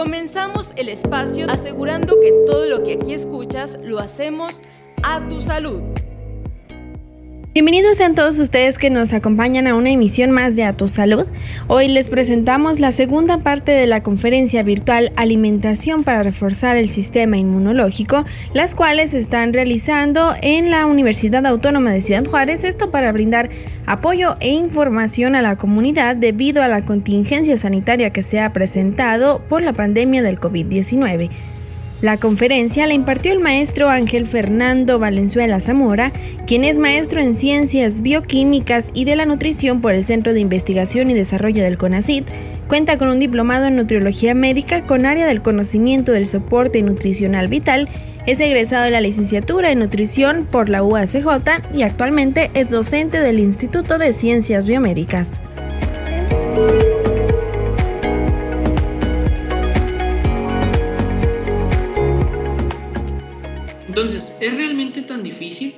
Comenzamos el espacio asegurando que todo lo que aquí escuchas lo hacemos a tu salud. Bienvenidos a todos ustedes que nos acompañan a una emisión más de A Salud. Hoy les presentamos la segunda parte de la conferencia virtual Alimentación para reforzar el sistema inmunológico, las cuales se están realizando en la Universidad Autónoma de Ciudad Juárez, esto para brindar apoyo e información a la comunidad debido a la contingencia sanitaria que se ha presentado por la pandemia del COVID-19. La conferencia la impartió el maestro Ángel Fernando Valenzuela Zamora, quien es maestro en Ciencias Bioquímicas y de la Nutrición por el Centro de Investigación y Desarrollo del CONACID. Cuenta con un diplomado en Nutriología Médica con área del conocimiento del soporte nutricional vital. Es egresado de la licenciatura en Nutrición por la UACJ y actualmente es docente del Instituto de Ciencias Biomédicas. Entonces, ¿es realmente tan difícil?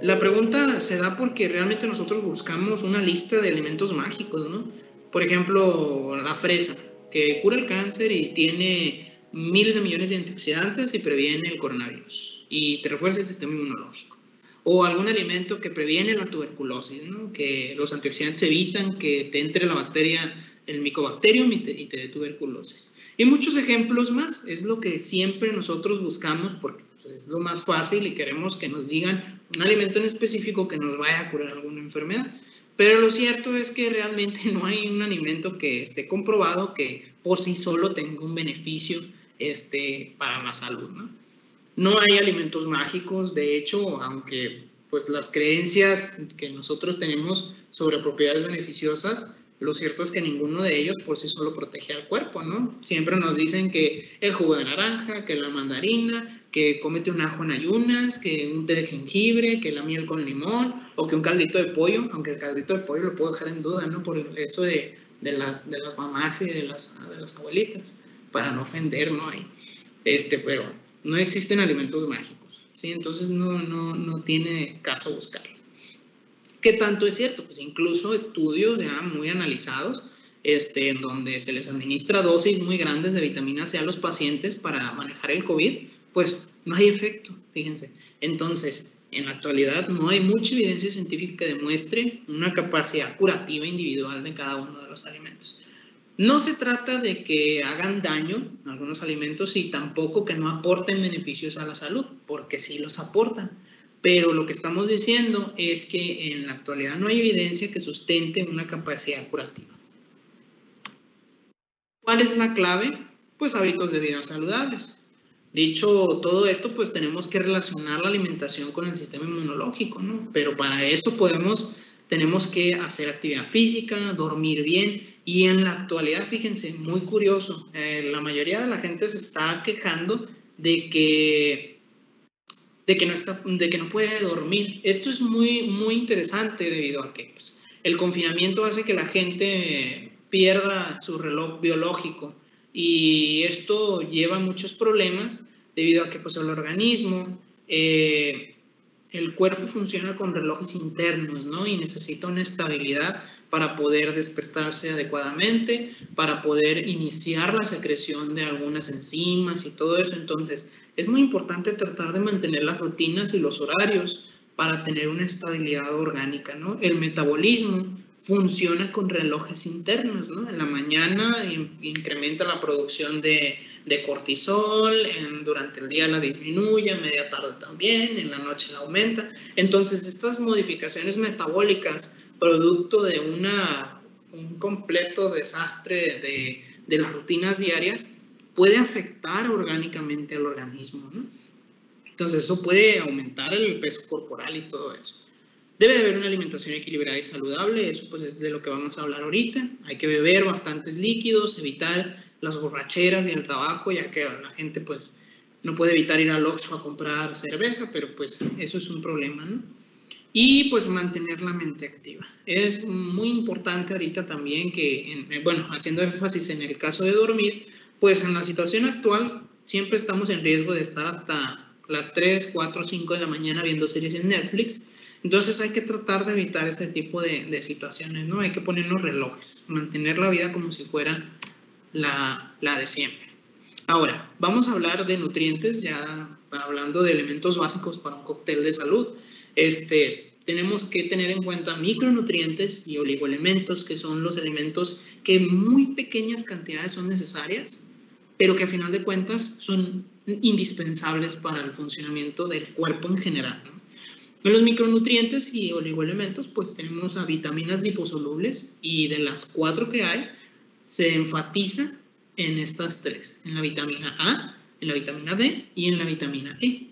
La pregunta se da porque realmente nosotros buscamos una lista de alimentos mágicos, ¿no? Por ejemplo, la fresa, que cura el cáncer y tiene miles de millones de antioxidantes y previene el coronavirus y te refuerza el sistema inmunológico. O algún alimento que previene la tuberculosis, ¿no? que los antioxidantes evitan que te entre la bacteria, el micobacterium y te, y te dé tuberculosis. Y muchos ejemplos más, es lo que siempre nosotros buscamos porque es lo más fácil y queremos que nos digan un alimento en específico que nos vaya a curar alguna enfermedad. Pero lo cierto es que realmente no hay un alimento que esté comprobado que por sí solo tenga un beneficio este, para la salud. ¿no? no hay alimentos mágicos, de hecho, aunque pues las creencias que nosotros tenemos sobre propiedades beneficiosas lo cierto es que ninguno de ellos por sí solo protege al cuerpo, ¿no? Siempre nos dicen que el jugo de naranja, que la mandarina, que comete un ajo en ayunas, que un té de jengibre, que la miel con limón, o que un caldito de pollo, aunque el caldito de pollo lo puedo dejar en duda, ¿no? Por eso de, de las, de las mamás y de las, de las abuelitas, para no ofender, ¿no? hay este, pero no existen alimentos mágicos, ¿sí? Entonces no, no, no tiene caso buscarlo. ¿Qué tanto es cierto? Pues incluso estudios ya muy analizados, este, en donde se les administra dosis muy grandes de vitamina C a los pacientes para manejar el COVID, pues no hay efecto, fíjense. Entonces, en la actualidad no hay mucha evidencia científica que demuestre una capacidad curativa individual de cada uno de los alimentos. No se trata de que hagan daño algunos alimentos y tampoco que no aporten beneficios a la salud, porque sí los aportan. Pero lo que estamos diciendo es que en la actualidad no hay evidencia que sustente una capacidad curativa. ¿Cuál es la clave? Pues hábitos de vida saludables. Dicho todo esto, pues tenemos que relacionar la alimentación con el sistema inmunológico, ¿no? Pero para eso podemos, tenemos que hacer actividad física, dormir bien y en la actualidad, fíjense, muy curioso, eh, la mayoría de la gente se está quejando de que de que no, está, de que no puede dormir. Esto es muy, muy interesante debido a que pues, el confinamiento hace que la gente pierda su reloj biológico y esto lleva a muchos problemas debido a que pues, el organismo, eh, el cuerpo funciona con relojes internos ¿no? y necesita una estabilidad para poder despertarse adecuadamente, para poder iniciar la secreción de algunas enzimas y todo eso. Entonces, es muy importante tratar de mantener las rutinas y los horarios para tener una estabilidad orgánica, ¿no? El metabolismo funciona con relojes internos, ¿no? En la mañana incrementa la producción de, cortisol, durante el día la disminuye, a media tarde también, en la noche la aumenta. Entonces, estas modificaciones metabólicas, producto de una, un completo desastre de, de las rutinas diarias, puede afectar orgánicamente al organismo. ¿no? Entonces eso puede aumentar el peso corporal y todo eso. Debe de haber una alimentación equilibrada y saludable, eso pues es de lo que vamos a hablar ahorita. Hay que beber bastantes líquidos, evitar las borracheras y el tabaco, ya que la gente pues no puede evitar ir al Oxxo a comprar cerveza, pero pues eso es un problema, ¿no? Y pues mantener la mente activa. Es muy importante ahorita también que, bueno, haciendo énfasis en el caso de dormir, pues en la situación actual siempre estamos en riesgo de estar hasta las 3, 4, 5 de la mañana viendo series en Netflix. Entonces hay que tratar de evitar ese tipo de, situaciones, ¿no? Hay que ponernos relojes, mantener la vida como si fuera la, la de siempre. Ahora, vamos a hablar de nutrientes, ya hablando de elementos básicos para un cóctel de salud. Este, tenemos que tener en cuenta micronutrientes y oligoelementos, que son los elementos que muy pequeñas cantidades son necesarias, pero que a final de cuentas son indispensables para el funcionamiento del cuerpo en general. En los micronutrientes y oligoelementos, pues tenemos a vitaminas liposolubles y de las cuatro que hay, se enfatiza en estas tres, en la vitamina A, en la vitamina D y en la vitamina E.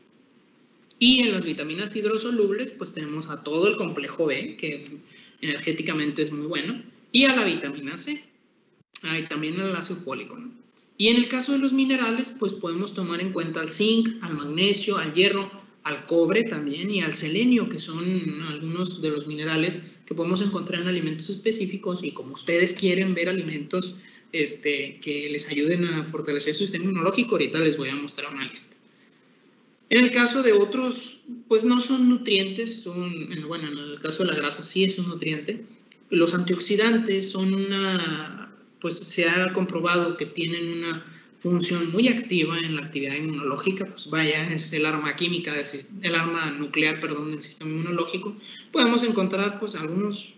Y en las vitaminas hidrosolubles, pues tenemos a todo el complejo B, que energéticamente es muy bueno, y a la vitamina C. Hay también el ácido fólico. Y en el caso de los minerales, pues podemos tomar en cuenta al zinc, al magnesio, al hierro, al cobre también y al selenio, que son algunos de los minerales que podemos encontrar en alimentos específicos y como ustedes quieren ver alimentos este, que les ayuden a fortalecer su sistema inmunológico, ahorita les voy a mostrar una lista. En el caso de otros, pues no son nutrientes, bueno, en el caso de la grasa sí es un nutriente. Los antioxidantes son una, pues se ha comprobado que tienen una función muy activa en la actividad inmunológica, pues vaya, es el arma química, del, el arma nuclear, perdón, del sistema inmunológico. Podemos encontrar pues algunos,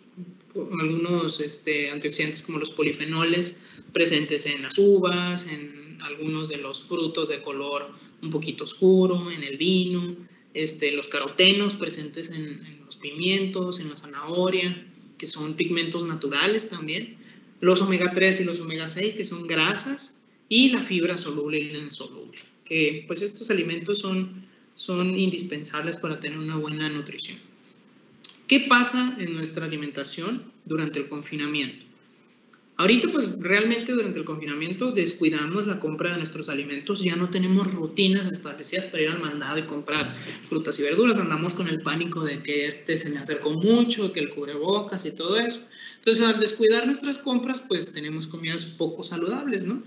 algunos este, antioxidantes como los polifenoles presentes en las uvas, en algunos de los frutos de color un poquito oscuro, en el vino, este, los carotenos presentes en, en los pimientos, en la zanahoria, que son pigmentos naturales también, los omega 3 y los omega 6, que son grasas, y la fibra soluble y la insoluble, que pues estos alimentos son, son indispensables para tener una buena nutrición. ¿Qué pasa en nuestra alimentación durante el confinamiento? Ahorita pues realmente durante el confinamiento descuidamos la compra de nuestros alimentos, ya no tenemos rutinas establecidas para ir al mandado y comprar frutas y verduras, andamos con el pánico de que este se me acercó mucho, que el cubrebocas y todo eso. Entonces al descuidar nuestras compras pues tenemos comidas poco saludables, ¿no?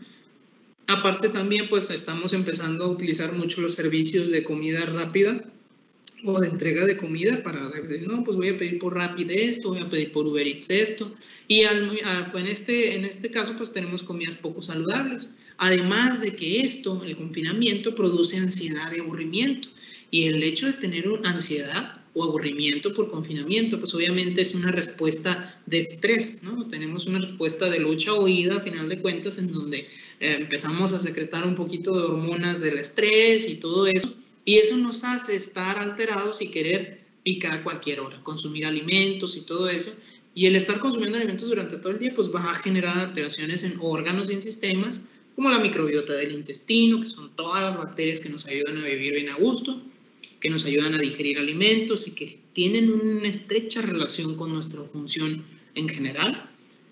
Aparte también pues estamos empezando a utilizar mucho los servicios de comida rápida o de entrega de comida para, no, pues voy a pedir por Rapid esto, voy a pedir por Uber Eats esto. Y en, este, en este caso pues tenemos comidas poco saludables. Además de que esto, el confinamiento, produce ansiedad y aburrimiento. Y el hecho de tener ansiedad o aburrimiento por confinamiento, pues obviamente es una respuesta de estrés, ¿no? Tenemos una respuesta de lucha o huida, a final de cuentas, en donde eh, empezamos a secretar un poquito de hormonas del estrés y todo eso, y eso nos hace estar alterados y querer picar a cualquier hora, consumir alimentos y todo eso, y el estar consumiendo alimentos durante todo el día, pues va a generar alteraciones en órganos y en sistemas, como la microbiota del intestino, que son todas las bacterias que nos ayudan a vivir bien a gusto, que nos ayudan a digerir alimentos y que tienen una estrecha relación con nuestra función en general.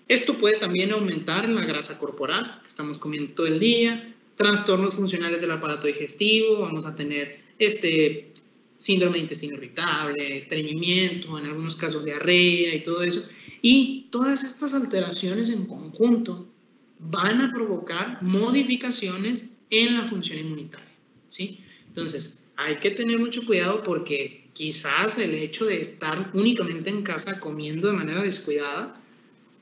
Esto puede también aumentar la grasa corporal que estamos comiendo todo el día, trastornos funcionales del aparato digestivo, vamos a tener este síndrome de intestino irritable, estreñimiento, en algunos casos diarrea y todo eso. Y todas estas alteraciones en conjunto van a provocar modificaciones en la función inmunitaria, ¿sí? Entonces, hay que tener mucho cuidado porque quizás el hecho de estar únicamente en casa comiendo de manera descuidada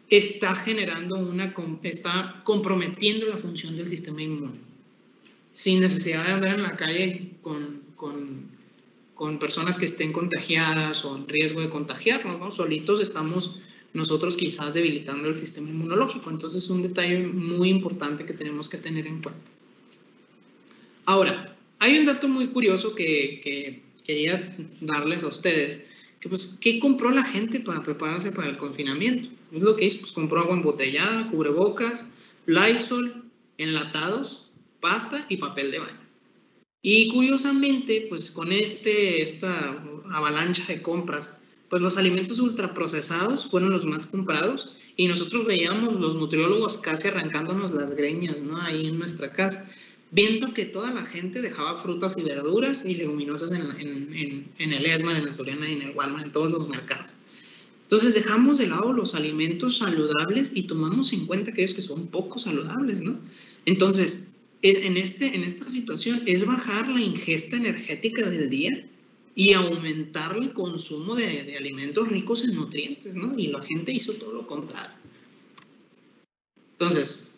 está generando una, está comprometiendo la función del sistema inmune. Sin necesidad de andar en la calle con, con, con personas que estén contagiadas o en riesgo de contagiarnos, ¿no? Solitos estamos nosotros quizás debilitando el sistema inmunológico. Entonces es un detalle muy importante que tenemos que tener en cuenta. Ahora, hay un dato muy curioso que, quería darles a ustedes, que pues, ¿qué compró la gente para prepararse para el confinamiento? Es lo que hizo, pues compró agua embotellada, cubrebocas, Lysol, enlatados, pasta y papel de baño. Y curiosamente, pues con este, esta avalancha de compras, pues los alimentos ultraprocesados fueron los más comprados y nosotros veíamos los nutriólogos casi arrancándonos las greñas, ¿no? Ahí en nuestra casa viendo que toda la gente dejaba frutas y verduras y leguminosas en, en, en, el ESMA, en el Soriana y en el Walmart, en todos los mercados. Entonces dejamos de lado los alimentos saludables y tomamos en cuenta aquellos que son poco saludables, ¿no? Entonces, en, este, en esta situación es bajar la ingesta energética del día y aumentar el consumo de, de alimentos ricos en nutrientes, ¿no? Y la gente hizo todo lo contrario. Entonces,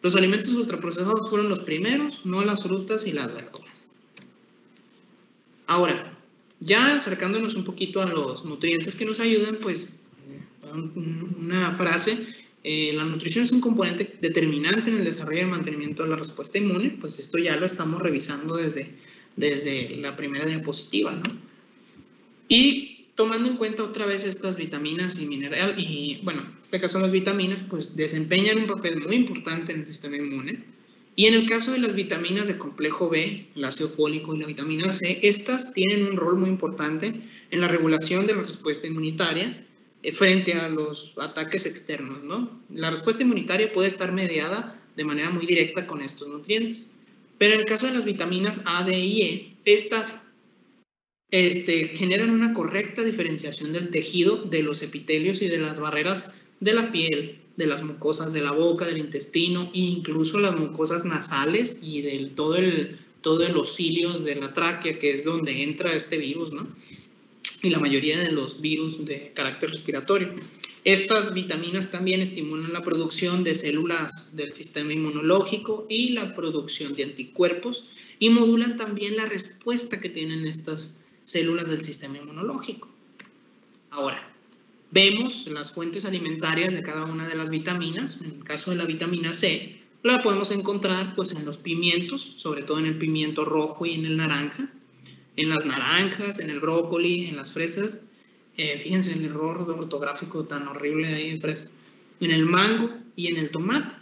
Los alimentos ultraprocesados fueron los primeros, no las frutas y las verduras. Ahora, ya acercándonos un poquito a los nutrientes que nos ayudan, pues una frase, eh, la nutrición es un componente determinante en el desarrollo y mantenimiento de la respuesta inmune, pues esto ya lo estamos revisando desde, desde la primera diapositiva, ¿no? Y tomando en cuenta otra vez estas vitaminas y mineral, y bueno, en este caso las vitaminas, pues desempeñan un papel muy importante en el sistema inmune. Y en el caso de las vitaminas de complejo B, el ácido fólico y la vitamina C, estas tienen un rol muy importante en la regulación de la respuesta inmunitaria frente a los ataques externos, ¿no? La respuesta inmunitaria puede estar mediada de manera muy directa con estos nutrientes. Pero en el caso de las vitaminas A, D y E, estas este, generan una correcta diferenciación del tejido, de los epitelios y de las barreras de la piel, de las mucosas de la boca, del intestino e incluso las mucosas nasales y de todo el, todos los cilios de la tráquea, que es donde entra este virus, ¿no? Y la mayoría de los virus de carácter respiratorio. Estas vitaminas también estimulan la producción de células del sistema inmunológico y la producción de anticuerpos y modulan también la respuesta que tienen estas células del sistema inmunológico. Ahora, vemos las fuentes alimentarias de cada una de las vitaminas. En el caso de la vitamina C, la podemos encontrar pues, en los pimientos, sobre todo en el pimiento rojo y en el naranja en las naranjas, en el brócoli, en las fresas. Eh, fíjense el error ortográfico tan horrible ahí en fresa. En el mango y en el tomate.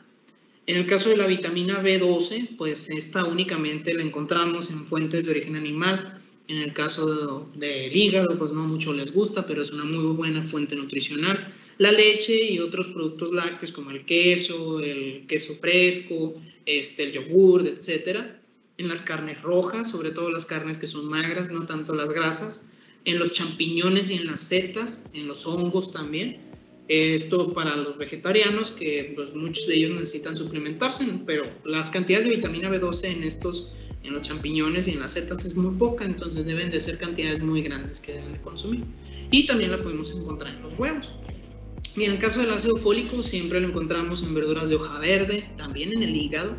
En el caso de la vitamina B12, pues esta únicamente la encontramos en fuentes de origen animal. En el caso del hígado, pues no mucho les gusta, pero es una muy buena fuente nutricional. La leche y otros productos lácteos como el queso, el queso fresco, este, el yogur, etcétera en las carnes rojas, sobre todo las carnes que son magras, no tanto las grasas, en los champiñones y en las setas, en los hongos también. Esto para los vegetarianos, que pues, muchos de ellos necesitan suplementarse, pero las cantidades de vitamina B12 en estos, en los champiñones y en las setas es muy poca, entonces deben de ser cantidades muy grandes que deben de consumir. Y también la podemos encontrar en los huevos. Y en el caso del ácido fólico siempre lo encontramos en verduras de hoja verde, también en el hígado,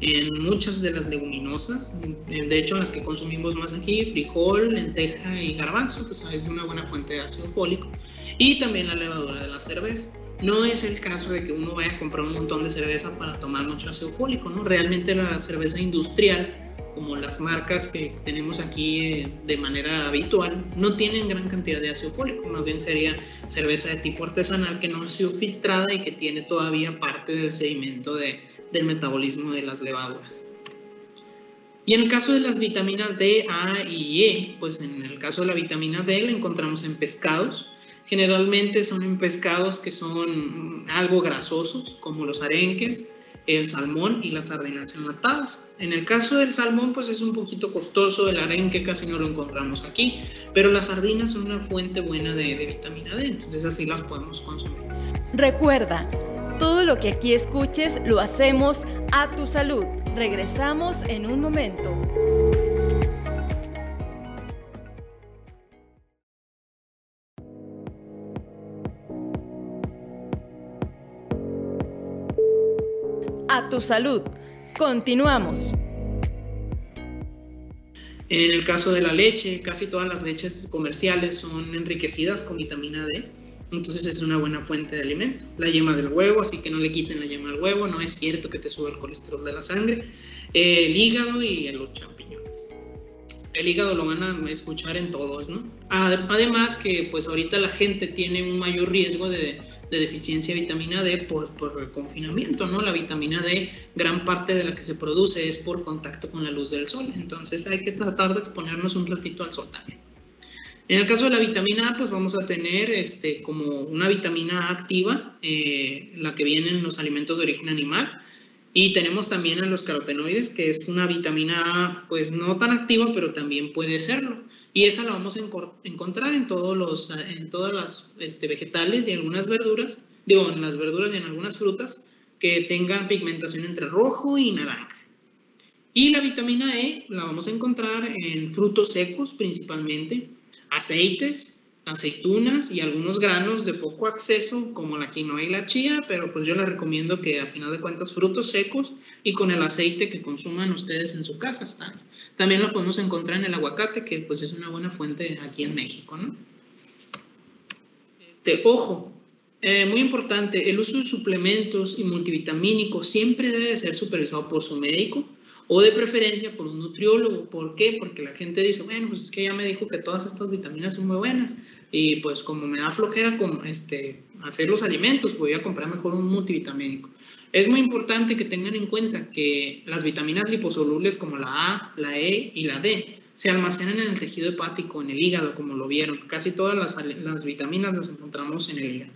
en muchas de las leguminosas, de hecho las que consumimos más aquí, frijol, lenteja y garbanzo, pues es una buena fuente de ácido fólico, y también la levadura de la cerveza. No es el caso de que uno vaya a comprar un montón de cerveza para tomar mucho ácido fólico, ¿no? Realmente la cerveza industrial, como las marcas que tenemos aquí eh, de manera habitual, no tienen gran cantidad de ácido fólico, más bien sería cerveza de tipo artesanal que no ha sido filtrada y que tiene todavía parte del sedimento de, del metabolismo de las levaduras. Y en el caso de las vitaminas D, A y E, pues en el caso de la vitamina D la encontramos en pescados. Generalmente son en pescados que son algo grasosos, como los arenques, el salmón y las sardinas enlatadas. En el caso del salmón, pues es un poquito costoso, el arenque casi no lo encontramos aquí, pero las sardinas son una fuente buena de, de vitamina D, entonces así las podemos consumir. Recuerda, todo lo que aquí escuches lo hacemos a tu salud. Regresamos en un momento. A tu salud. Continuamos. En el caso de la leche, casi todas las leches comerciales son enriquecidas con vitamina D entonces es una buena fuente de alimento. La yema del huevo, así que no le quiten la yema al huevo, no es cierto que te suba el colesterol de la sangre. el hígado y los champiñones. El hígado lo van a escuchar en todos, ¿no? Además que pues ahorita la gente tiene un mayor riesgo de, deficiencia de vitamina D por, por, el confinamiento, ¿no? La vitamina D, gran parte de la que se produce es por contacto con la luz del sol, entonces hay que tratar de exponernos un ratito al sol también. En el caso de la vitamina A, pues vamos a tener este, como una vitamina activa, eh, la que viene en los alimentos de origen animal. Y tenemos también a los carotenoides, que es una vitamina A, pues no tan activa, pero también puede serlo. Y esa la vamos a encontrar en todos los, en todas las este, vegetales y algunas verduras, digo, en las verduras y en algunas frutas que tengan pigmentación entre rojo y naranja. Y la vitamina E la vamos a encontrar en frutos secos principalmente, aceites, aceitunas y algunos granos de poco acceso como la quinoa y la chía, pero pues yo les recomiendo que a final de cuentas frutos secos y con el aceite que consuman ustedes en su casa están. También lo podemos encontrar en el aguacate, que pues es una buena fuente aquí en México, ¿no? Este, ojo, eh, muy importante, el uso de suplementos y multivitamínicos siempre debe de ser supervisado por su médico o de preferencia por un nutriólogo. ¿Por qué? Porque la gente dice, bueno, pues es que ya me dijo que todas estas vitaminas son muy buenas y pues como me da flojera con, este, hacer los alimentos, voy a comprar mejor un multivitamínico. Es muy importante que tengan en cuenta que las vitaminas liposolubles como la A, la E y la D se almacenan en el tejido hepático, en el hígado, como lo vieron. Casi todas las, las vitaminas las encontramos en el hígado.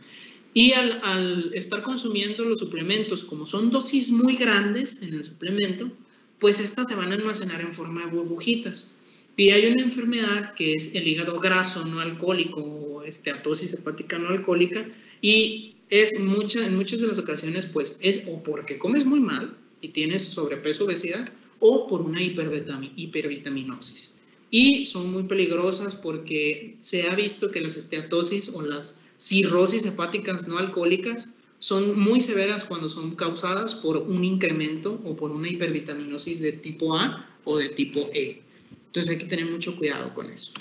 Y al, al estar consumiendo los suplementos, como son dosis muy grandes en el suplemento, pues estas se van a almacenar en forma de burbujitas. Y hay una enfermedad que es el hígado graso no alcohólico o esteatosis hepática no alcohólica y es mucha, en muchas de las ocasiones pues es o porque comes muy mal y tienes sobrepeso obesidad o por una hipervitaminosis. Y son muy peligrosas porque se ha visto que las esteatosis o las cirrosis hepáticas no alcohólicas son muy severas cuando son causadas por un incremento o por una hipervitaminosis de tipo A o de tipo E. Entonces hay que tener mucho cuidado con eso.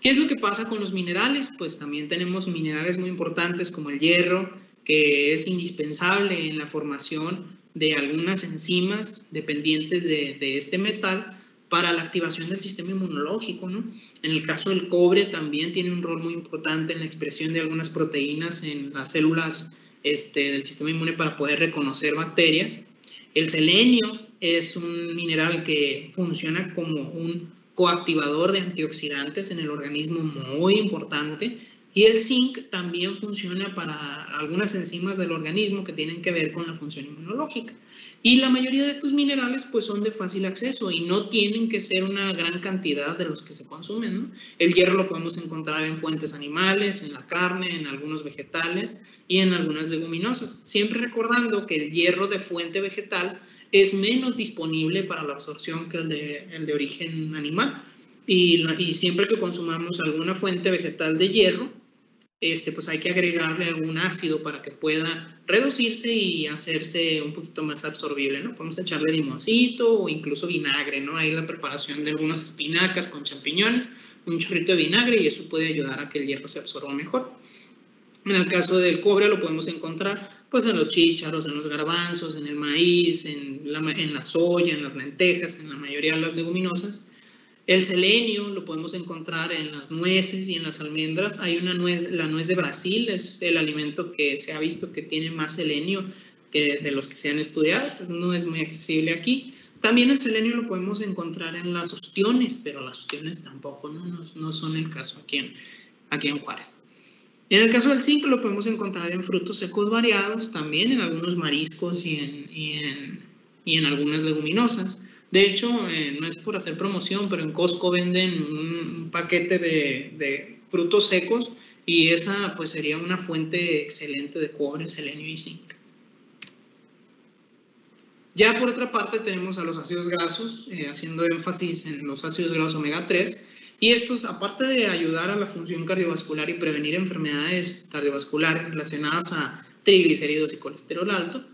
¿Qué es lo que pasa con los minerales? Pues también tenemos minerales muy importantes como el hierro, que es indispensable en la formación de algunas enzimas dependientes de, de este metal para la activación del sistema inmunológico. ¿no? En el caso del cobre también tiene un rol muy importante en la expresión de algunas proteínas en las células este, del sistema inmune para poder reconocer bacterias. El selenio es un mineral que funciona como un coactivador de antioxidantes en el organismo muy importante y el zinc también funciona para algunas enzimas del organismo que tienen que ver con la función inmunológica. Y la mayoría de estos minerales pues son de fácil acceso y no tienen que ser una gran cantidad de los que se consumen. El hierro lo podemos encontrar en fuentes animales, en la carne, en algunos vegetales y en algunas leguminosas. Siempre recordando que el hierro de fuente vegetal es menos disponible para la absorción que el de, el de origen animal. Y, y siempre que consumamos alguna fuente vegetal de hierro, este, pues hay que agregarle algún ácido para que pueda reducirse y hacerse un poquito más absorbible, ¿no? Podemos echarle limoncito o incluso vinagre, ¿no? Ahí la preparación de algunas espinacas con champiñones, un chorrito de vinagre y eso puede ayudar a que el hierro se absorba mejor. En el caso del cobre lo podemos encontrar pues en los chícharos, en los garbanzos, en el maíz, en la, en la soya, en las lentejas, en la mayoría de las leguminosas. El selenio lo podemos encontrar en las nueces y en las almendras. Hay una nuez, la nuez de Brasil es el alimento que se ha visto que tiene más selenio que de los que se han estudiado. No es muy accesible aquí. También el selenio lo podemos encontrar en las ostiones, pero las ostiones tampoco no, no, son el caso aquí en, aquí en Juárez. En el caso del zinc lo podemos encontrar en frutos secos variados, también en algunos mariscos y en, y en, y en algunas leguminosas. De hecho, eh, no es por hacer promoción, pero en Costco venden un, paquete de, frutos secos y esa pues sería una fuente excelente de cobre, selenio y zinc. Ya por otra parte tenemos a los ácidos grasos, eh, haciendo énfasis en los ácidos grasos omega 3, y estos, aparte de ayudar a la función cardiovascular y prevenir enfermedades cardiovasculares relacionadas a triglicéridos y colesterol alto,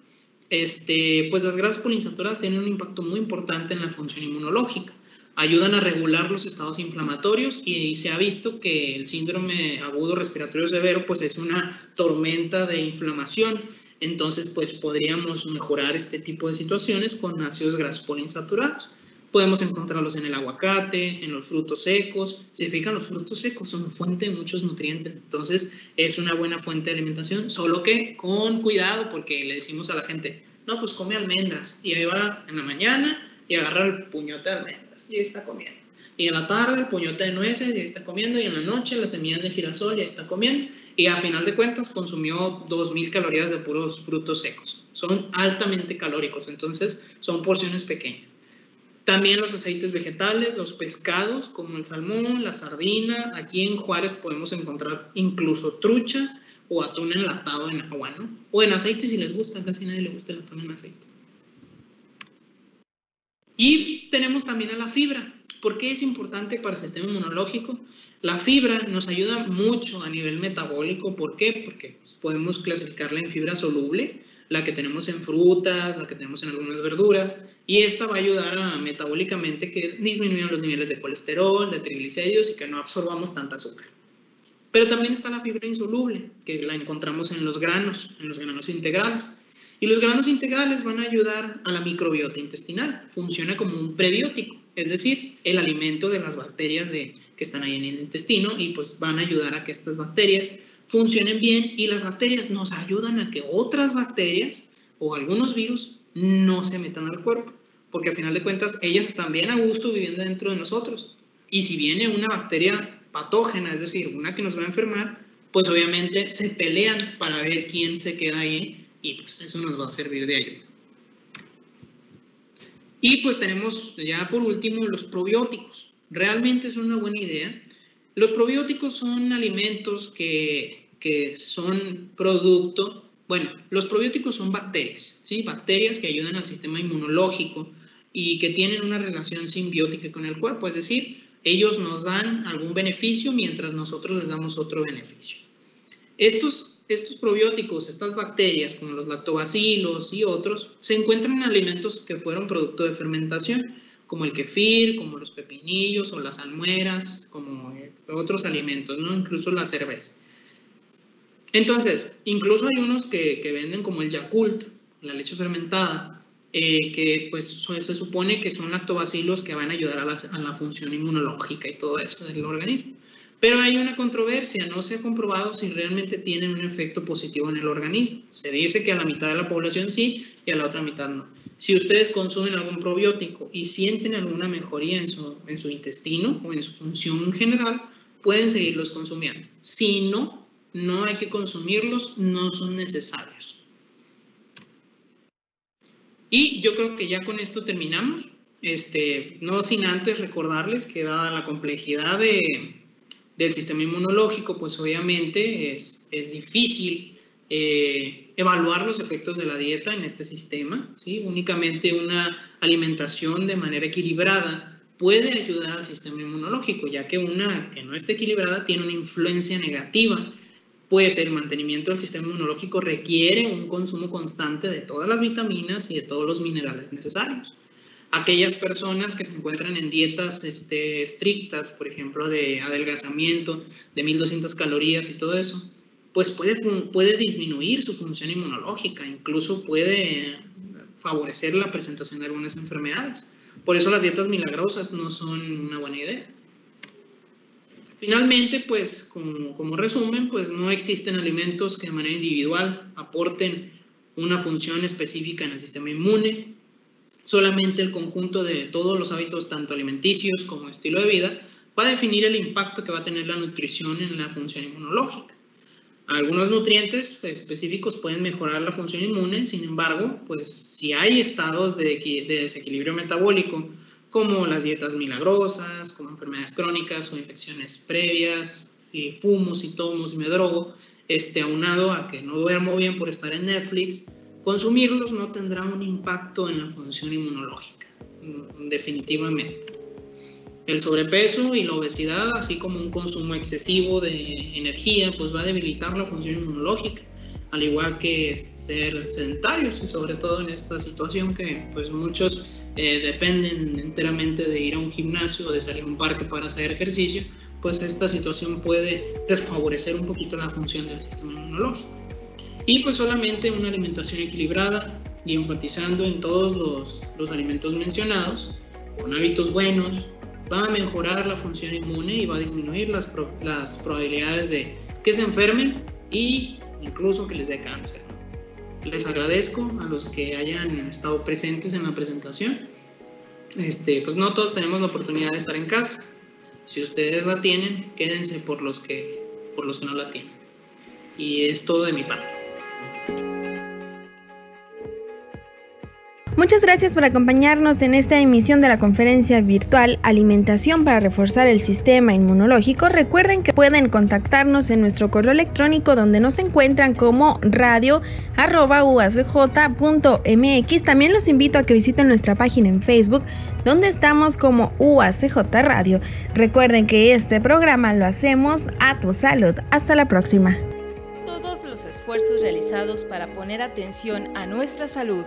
este, pues las grasas poliinsaturadas tienen un impacto muy importante en la función inmunológica. Ayudan a regular los estados inflamatorios y, se ha visto que el síndrome agudo respiratorio severo pues es una tormenta de inflamación. Entonces pues podríamos mejorar este tipo de situaciones con ácidos grasos poliinsaturados. Podemos encontrarlos en el aguacate, en los frutos secos. Si se fijan, los frutos secos son fuente de muchos nutrientes, entonces es una buena fuente de alimentación, solo que con cuidado porque le decimos a la gente, no, pues come almendras y ahí va en la mañana y agarra el puñote de almendras y ahí está comiendo. Y en la tarde el puñote de nueces y ahí está comiendo y en la noche las semillas de girasol y ahí está comiendo y a final de cuentas consumió 2.000 calorías de puros frutos secos. Son altamente calóricos, entonces son porciones pequeñas. También los aceites vegetales, los pescados como el salmón, la sardina. Aquí en Juárez podemos encontrar incluso trucha o atún enlatado en agua, ¿no? O en aceite si les gusta, casi nadie le gusta el atún en aceite. Y tenemos también a la fibra. ¿Por qué es importante para el sistema inmunológico? La fibra nos ayuda mucho a nivel metabólico. ¿Por qué? Porque pues, podemos clasificarla en fibra soluble, la que tenemos en frutas, la que tenemos en algunas verduras, y esta va a ayudar a metabólicamente que disminuyan los niveles de colesterol, de triglicéridos y que no absorbamos tanta azúcar. Pero también está la fibra insoluble, que la encontramos en los granos, en los granos integrales. Y los granos integrales van a ayudar a la microbiota intestinal. Funciona como un prebiótico, es decir, el alimento de las bacterias de, que están ahí en el intestino y pues van a ayudar a que estas bacterias funcionen bien y las bacterias nos ayudan a que otras bacterias o algunos virus no se metan al cuerpo, porque a final de cuentas ellas están bien a gusto viviendo dentro de nosotros. Y si viene una bacteria patógena, es decir, una que nos va a enfermar, pues obviamente se pelean para ver quién se queda ahí y pues eso nos va a servir de ayuda. Y pues tenemos ya por último los probióticos. Realmente es una buena idea. Los probióticos son alimentos que, que son producto, bueno, los probióticos son bacterias, ¿sí? Bacterias que ayudan al sistema inmunológico y que tienen una relación simbiótica con el cuerpo, es decir, ellos nos dan algún beneficio mientras nosotros les damos otro beneficio. Estos, estos probióticos, estas bacterias como los lactobacilos y otros, se encuentran en alimentos que fueron producto de fermentación, como el kefir, como los pepinillos o las almueras, como otros alimentos, ¿no? incluso la cerveza. Entonces, incluso hay unos que, venden como el Yakult, la leche fermentada, eh, que pues se supone que son lactobacilos que van a ayudar a la, función inmunológica y todo eso del organismo. Pero hay una controversia, no se ha comprobado si realmente tienen un efecto positivo en el organismo. Se dice que a la mitad de la población sí y a la otra mitad no. Si ustedes consumen algún probiótico y sienten alguna mejoría en su intestino o en su función general, pueden seguirlos consumiendo. Si no, no hay que consumirlos, no son necesarios. Y yo creo que ya con esto terminamos. Este, no sin antes recordarles que dada la complejidad de, del sistema inmunológico, pues obviamente es, es difícil eh, evaluar los efectos de la dieta en este sistema. ¿sí? Únicamente una alimentación de manera equilibrada puede ayudar al sistema inmunológico, ya que una que no esté equilibrada tiene una influencia negativa pues el mantenimiento del sistema inmunológico requiere un consumo constante de todas las vitaminas y de todos los minerales necesarios. Aquellas personas que se encuentran en dietas este, estrictas, por ejemplo, de adelgazamiento, de 1200 calorías y todo eso, pues puede, puede disminuir su función inmunológica, incluso puede favorecer la presentación de algunas enfermedades. Por eso las dietas milagrosas no son una buena idea. Finalmente, pues como, resumen, pues no existen alimentos que de manera individual aporten una función específica en el sistema inmune. Solamente el conjunto de todos los hábitos, tanto alimenticios como estilo de vida, va a definir el impacto que va a tener la nutrición en la función inmunológica. Algunos nutrientes específicos pueden mejorar la función inmune, sin embargo, pues si hay estados de, de desequilibrio metabólico como las dietas milagrosas, como enfermedades crónicas o infecciones previas, si fumo, si tomo, si me drogo, este, aunado a que no duermo bien por estar en Netflix, consumirlos no tendrá un impacto en la función inmunológica, mm, definitivamente. El sobrepeso y la obesidad, así como un consumo excesivo de energía, pues va a debilitar la función inmunológica, al igual que ser sedentarios y sobre todo en esta situación que pues muchos eh, dependen enteramente de ir a un gimnasio o de salir a un parque para hacer ejercicio, pues esta situación puede desfavorecer un poquito la función del sistema inmunológico. Y pues solamente una alimentación equilibrada y enfatizando en todos los, los alimentos mencionados, con hábitos buenos, va a mejorar la función inmune y va a disminuir las, probabilidades de que se enfermen y incluso que les dé cáncer. Les agradezco a los que hayan estado presentes en la presentación. Este, pues no todos tenemos la oportunidad de estar en casa. Si ustedes la tienen, quédense por los que, por los que no la tienen. Y es todo de mi parte. Muchas gracias por acompañarnos en esta emisión de la conferencia virtual Alimentación para reforzar el sistema inmunológico. Recuerden que pueden contactarnos en nuestro correo electrónico donde nos encuentran como radio.uacj.mx. También los invito a que visiten nuestra página en Facebook donde estamos como UACJ Radio. Recuerden que este programa lo hacemos a tu salud. Hasta la próxima. Todos los esfuerzos realizados para poner atención a nuestra salud